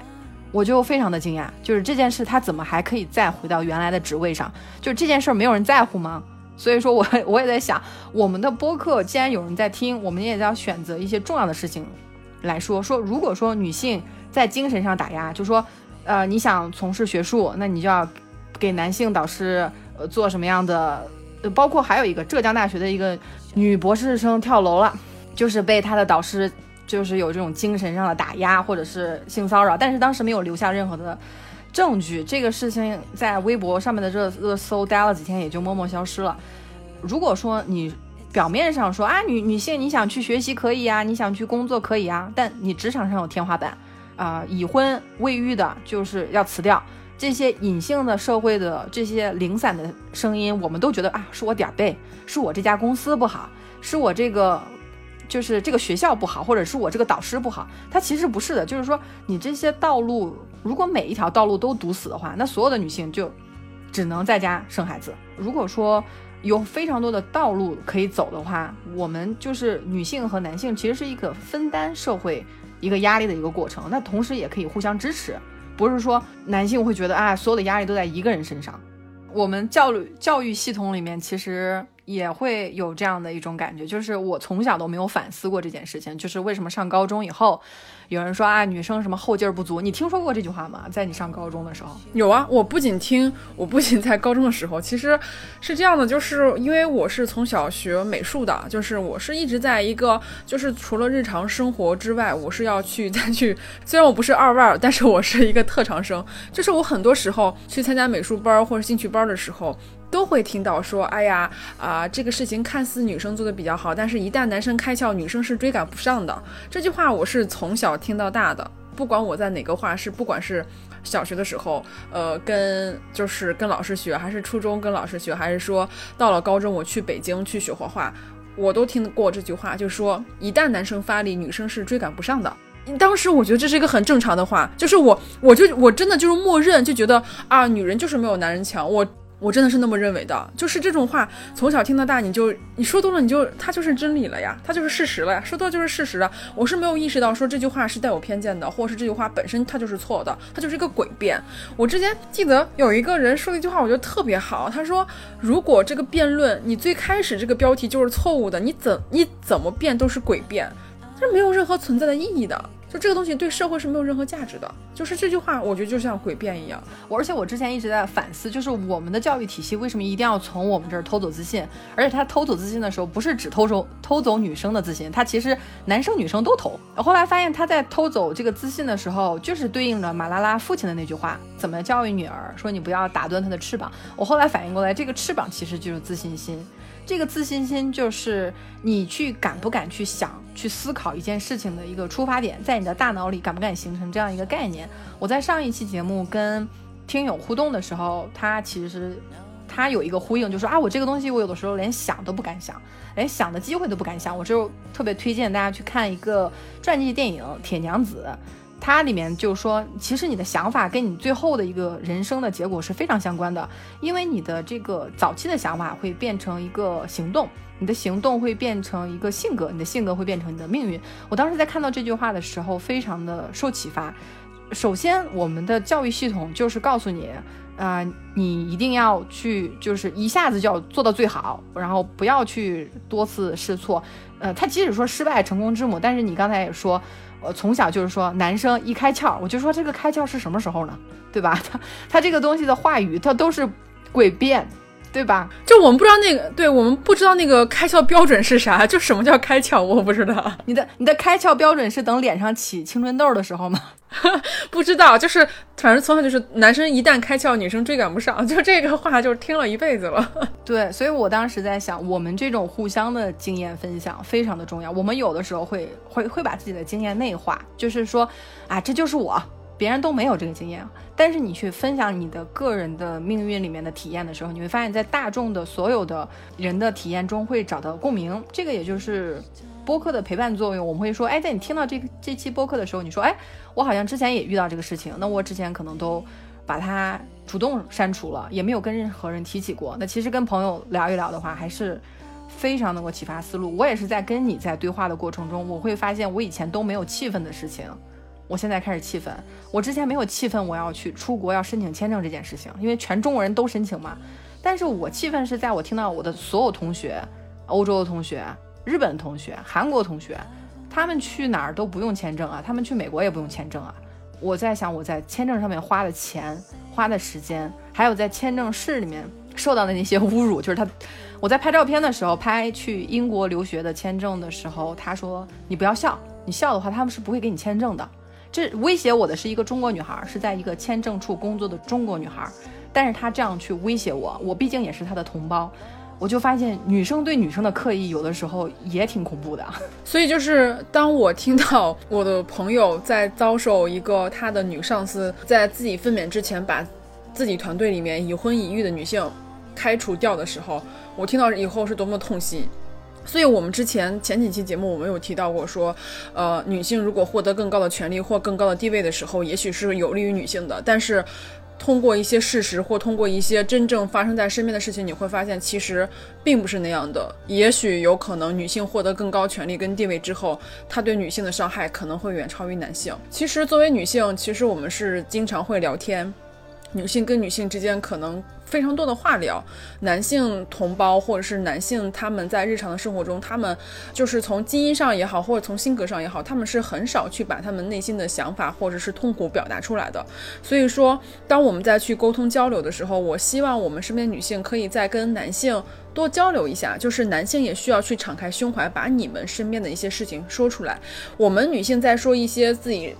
我就非常的惊讶，就是这件事他怎么还可以再回到原来的职位上？就是这件事没有人在乎吗？所以说，我 我也在想，我们的播客既然有人在听，我们也要选择一些重要的事情来说。说如果说女性在精神上打压，就说，呃，你想从事学术，那你就要给男性导师呃做什么样的？包括还有一个浙江大学的一个女博士生跳楼了，就是被她的导师就是有这种精神上的打压或者是性骚扰，但是当时没有留下任何的。证据这个事情在微博上面的热热搜待了几天，也就默默消失了。如果说你表面上说啊女女性你想去学习可以啊，你想去工作可以啊，但你职场上有天花板啊，已婚未育的就是要辞掉。这些隐性的社会的这些零散的声音，我们都觉得啊是我点儿背，是我这家公司不好，是我这个。就是这个学校不好，或者是我这个导师不好，他其实不是的。就是说，你这些道路，如果每一条道路都堵死的话，那所有的女性就只能在家生孩子。如果说有非常多的道路可以走的话，我们就是女性和男性其实是一个分担社会一个压力的一个过程。那同时也可以互相支持，不是说男性会觉得啊，所有的压力都在一个人身上。我们教育教育系统里面其实。也会有这样的一种感觉，就是我从小都没有反思过这件事情，就是为什么上高中以后，有人说啊女生什么后劲儿不足，你听说过这句话吗？在你上高中的时候，有啊，我不仅听，我不仅在高中的时候，其实是这样的，就是因为我是从小学美术的，就是我是一直在一个，就是除了日常生活之外，我是要去再去，虽然我不是二外，但是我是一个特长生，就是我很多时候去参加美术班或者兴趣班的时候。都会听到说，哎呀，啊，这个事情看似女生做的比较好，但是一旦男生开窍，女生是追赶不上的。这句话我是从小听到大的，不管我在哪个画室，不管是小学的时候，呃，跟就是跟老师学，还是初中跟老师学，还是说到了高中我去北京去学画画，我都听过这句话，就是说一旦男生发力，女生是追赶不上的。当时我觉得这是一个很正常的话，就是我我就我真的就是默认就觉得啊，女人就是没有男人强，我。我真的是那么认为的，就是这种话从小听到大，你就你说多了，你就它就是真理了呀，它就是事实了呀，说多了就是事实啊。我是没有意识到说这句话是带有偏见的，或者是这句话本身它就是错的，它就是一个诡辩。我之前记得有一个人说了一句话，我觉得特别好，他说如果这个辩论你最开始这个标题就是错误的，你怎你怎么辩都是诡辩，这没有任何存在的意义的。就这个东西对社会是没有任何价值的。就是这句话，我觉得就像诡辩一样。我而且我之前一直在反思，就是我们的教育体系为什么一定要从我们这儿偷走自信？而且他偷走自信的时候，不是只偷走偷走女生的自信，他其实男生女生都偷。后来发现他在偷走这个自信的时候，就是对应着马拉拉父亲的那句话：怎么教育女儿？说你不要打断她的翅膀。我后来反应过来，这个翅膀其实就是自信心。这个自信心就是你去敢不敢去想、去思考一件事情的一个出发点，在你的大脑里敢不敢形成这样一个概念？我在上一期节目跟听友互动的时候，他其实他有一个呼应，就说啊，我这个东西我有的时候连想都不敢想，连想的机会都不敢想。我就特别推荐大家去看一个传记电影《铁娘子》。它里面就说，其实你的想法跟你最后的一个人生的结果是非常相关的，因为你的这个早期的想法会变成一个行动，你的行动会变成一个性格，你的性格会变成你的命运。我当时在看到这句话的时候，非常的受启发。首先，我们的教育系统就是告诉你，啊，你一定要去，就是一下子就要做到最好，然后不要去多次试错。呃，他即使说失败成功之母，但是你刚才也说。我从小就是说，男生一开窍，我就说这个开窍是什么时候呢？对吧？他他这个东西的话语，他都是诡辩，对吧？就我们不知道那个，对我们不知道那个开窍标准是啥？就什么叫开窍？我不知道。你的你的开窍标准是等脸上起青春痘的时候吗？不知道，就是反正从小就是男生一旦开窍，女生追赶不上，就这个话就是听了一辈子了。对，所以我当时在想，我们这种互相的经验分享非常的重要。我们有的时候会会会把自己的经验内化，就是说啊，这就是我，别人都没有这个经验。但是你去分享你的个人的命运里面的体验的时候，你会发现在大众的所有的人的体验中会找到共鸣。这个也就是播客的陪伴作用。我们会说，哎，在你听到这个这期播客的时候，你说，哎。我好像之前也遇到这个事情，那我之前可能都把它主动删除了，也没有跟任何人提起过。那其实跟朋友聊一聊的话，还是非常能够启发思路。我也是在跟你在对话的过程中，我会发现我以前都没有气愤的事情，我现在开始气愤。我之前没有气愤，我要去出国要申请签证这件事情，因为全中国人都申请嘛。但是我气愤是在我听到我的所有同学，欧洲的同学、日本同学、韩国同学。他们去哪儿都不用签证啊，他们去美国也不用签证啊。我在想，我在签证上面花的钱、花的时间，还有在签证室里面受到的那些侮辱，就是他，我在拍照片的时候，拍去英国留学的签证的时候，他说你不要笑，你笑的话他们是不会给你签证的。这威胁我的是一个中国女孩，是在一个签证处工作的中国女孩，但是她这样去威胁我，我毕竟也是她的同胞。我就发现女生对女生的刻意有的时候也挺恐怖的，所以就是当我听到我的朋友在遭受一个他的女上司在自己分娩之前把自己团队里面已婚已育的女性开除掉的时候，我听到以后是多么痛心。所以我们之前前几期节目我们有提到过，说，呃，女性如果获得更高的权利或更高的地位的时候，也许是有利于女性的，但是。通过一些事实，或通过一些真正发生在身边的事情，你会发现，其实并不是那样的。也许有可能，女性获得更高权利跟地位之后，她对女性的伤害可能会远超于男性。其实，作为女性，其实我们是经常会聊天。女性跟女性之间可能非常多的话聊，男性同胞或者是男性他们在日常的生活中，他们就是从基因上也好，或者从性格上也好，他们是很少去把他们内心的想法或者是痛苦表达出来的。所以说，当我们在去沟通交流的时候，我希望我们身边女性可以再跟男性多交流一下，就是男性也需要去敞开胸怀，把你们身边的一些事情说出来。我们女性在说一些自己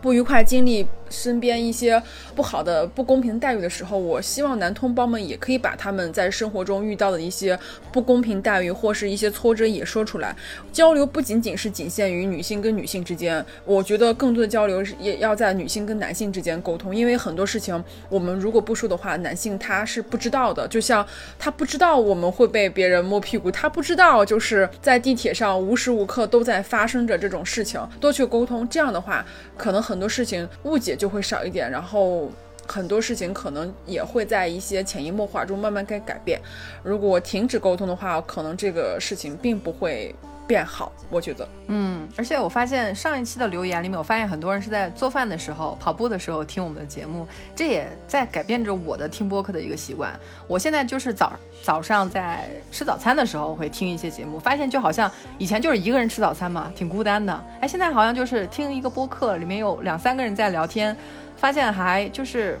不愉快经历。身边一些不好的、不公平待遇的时候，我希望男同胞们也可以把他们在生活中遇到的一些不公平待遇或是一些挫折也说出来。交流不仅仅是仅限于女性跟女性之间，我觉得更多的交流也要在女性跟男性之间。沟通，因为很多事情我们如果不说的话，男性他是不知道的。就像他不知道我们会被别人摸屁股，他不知道就是在地铁上无时无刻都在发生着这种事情。多去沟通，这样的话，可能很多事情误解。就会少一点，然后很多事情可能也会在一些潜移默化中慢慢该改变。如果停止沟通的话，可能这个事情并不会变好。我觉得，嗯，而且我发现上一期的留言里面，我发现很多人是在做饭的时候、跑步的时候听我们的节目，这也在改变着我的听播客的一个习惯。我现在就是早早上在吃早餐的时候会听一些节目，发现就好像以前就是一个人吃早餐嘛，挺孤单的。哎，现在好像就是听一个播客，里面有两三个人在聊天，发现还就是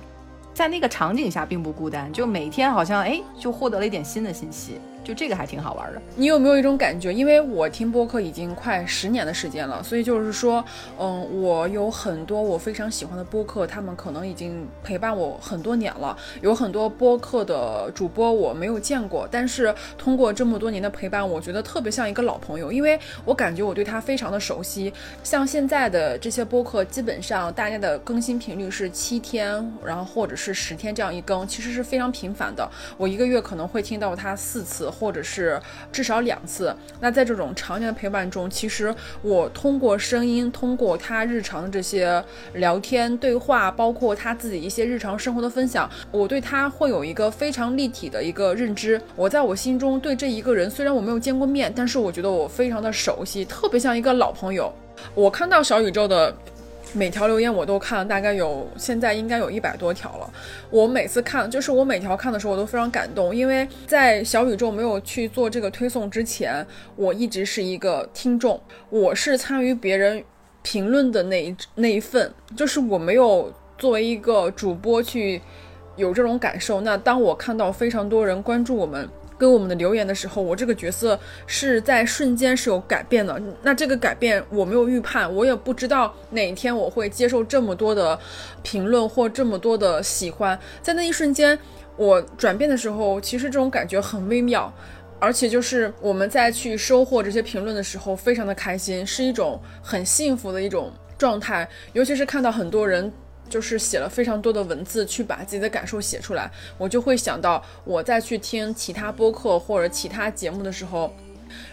在那个场景下并不孤单，就每天好像哎就获得了一点新的信息。就这个还挺好玩的。你有没有一种感觉？因为我听播客已经快十年的时间了，所以就是说，嗯，我有很多我非常喜欢的播客，他们可能已经陪伴我很多年了。有很多播客的主播我没有见过，但是通过这么多年的陪伴，我觉得特别像一个老朋友，因为我感觉我对他非常的熟悉。像现在的这些播客，基本上大家的更新频率是七天，然后或者是十天这样一更，其实是非常频繁的。我一个月可能会听到他四次。或者是至少两次。那在这种常年的陪伴中，其实我通过声音，通过他日常的这些聊天对话，包括他自己一些日常生活的分享，我对他会有一个非常立体的一个认知。我在我心中对这一个人，虽然我没有见过面，但是我觉得我非常的熟悉，特别像一个老朋友。我看到小宇宙的。每条留言我都看了，大概有现在应该有一百多条了。我每次看，就是我每条看的时候，我都非常感动，因为在小宇宙没有去做这个推送之前，我一直是一个听众，我是参与别人评论的那一那一份，就是我没有作为一个主播去有这种感受。那当我看到非常多人关注我们。跟我们的留言的时候，我这个角色是在瞬间是有改变的。那这个改变我没有预判，我也不知道哪一天我会接受这么多的评论或这么多的喜欢。在那一瞬间，我转变的时候，其实这种感觉很微妙，而且就是我们在去收获这些评论的时候，非常的开心，是一种很幸福的一种状态。尤其是看到很多人。就是写了非常多的文字去把自己的感受写出来，我就会想到我再去听其他播客或者其他节目的时候，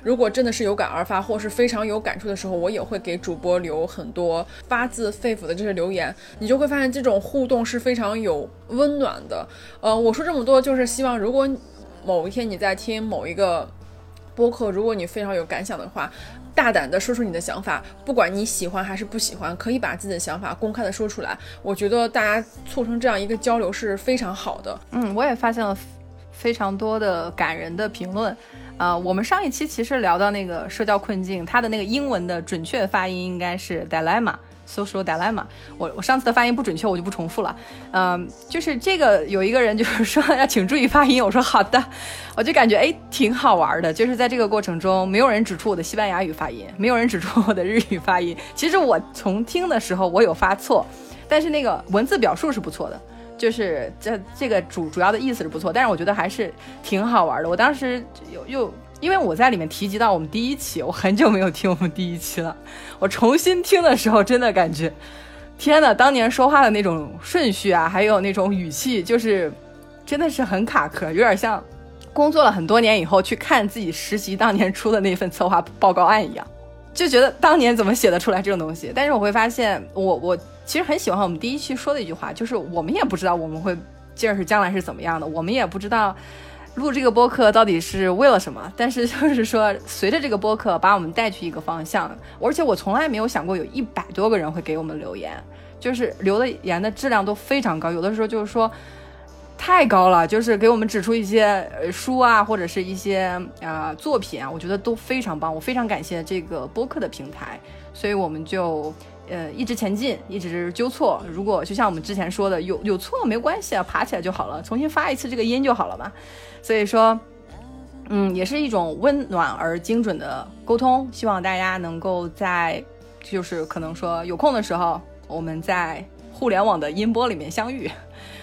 如果真的是有感而发或是非常有感触的时候，我也会给主播留很多发自肺腑的这些留言。你就会发现这种互动是非常有温暖的。呃，我说这么多就是希望，如果某一天你在听某一个播客，如果你非常有感想的话。大胆的说出你的想法，不管你喜欢还是不喜欢，可以把自己的想法公开的说出来。我觉得大家促成这样一个交流是非常好的。嗯，我也发现了非常多的感人的评论。呃，我们上一期其实聊到那个社交困境，它的那个英文的准确发音应该是 dilemma。Social dilemma，我我上次的发音不准确，我就不重复了。嗯，就是这个有一个人就是 说要请注意发音，我说好的，我就感觉哎挺好玩的。就是在这个过程中，没有人指出我的西班牙语发音，没有人指出我的日语发音。其实我从听的时候我有发错，但是那个文字表述是不错的，就是这这个主主要的意思是不错，但是我觉得还是挺好玩的。我当时又又。因为我在里面提及到我们第一期，我很久没有听我们第一期了。我重新听的时候，真的感觉，天呐，当年说话的那种顺序啊，还有那种语气，就是真的是很卡壳，有点像工作了很多年以后去看自己实习当年出的那份策划报告案一样，就觉得当年怎么写得出来这种东西。但是我会发现，我我其实很喜欢我们第一期说的一句话，就是我们也不知道我们会接着是将来是怎么样的，我们也不知道。录这个播客到底是为了什么？但是 就是说，随着这个播客把我们带去一个方向，而且我从来没有想过有一百多个人会给我们留言，就是留的言的质量都非常高，有的时候就是说太高了，就是给我们指出一些书啊，或者是一些啊作品啊，我觉得都非常棒，我非常感谢这个播客的平台，所以我们就。呃，一直前进，一直纠错。如果就像我们之前说的，有有错没关系啊，爬起来就好了，重新发一次这个音就好了嘛。所以说，嗯，也是一种温暖而精准的沟通。希望大家能够在，就是可能说有空的时候，我们在互联网的音波里面相遇。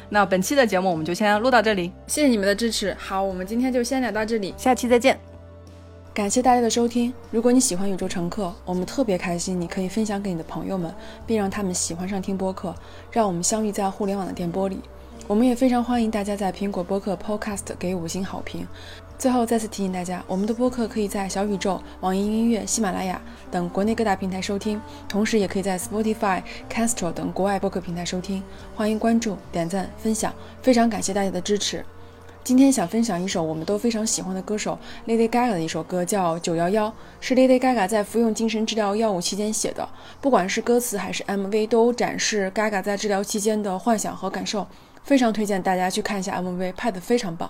那本期的节目我们就先录到这里，谢谢你们的支持。好，我们今天就先聊到这里，下期再见。感谢大家的收听。如果你喜欢宇宙乘客，我们特别开心，你可以分享给你的朋友们，并让他们喜欢上听播客，让我们相遇在互联网的电波里。我们也非常欢迎大家在苹果播客 Podcast 给五星好评。最后再次提醒大家，我们的播客可以在小宇宙、网易音乐、喜马拉雅等国内各大平台收听，同时也可以在 Spotify、Castro 等国外播客平台收听。欢迎关注、点赞、分享，非常感谢大家的支持。今天想分享一首我们都非常喜欢的歌手 Lady Gaga 的一首歌，叫《九幺幺》，是 Lady Gaga 在服用精神治疗药物期间写的。不管是歌词还是 MV，都展示 Gaga 在治疗期间的幻想和感受，非常推荐大家去看一下 MV，拍得非常棒。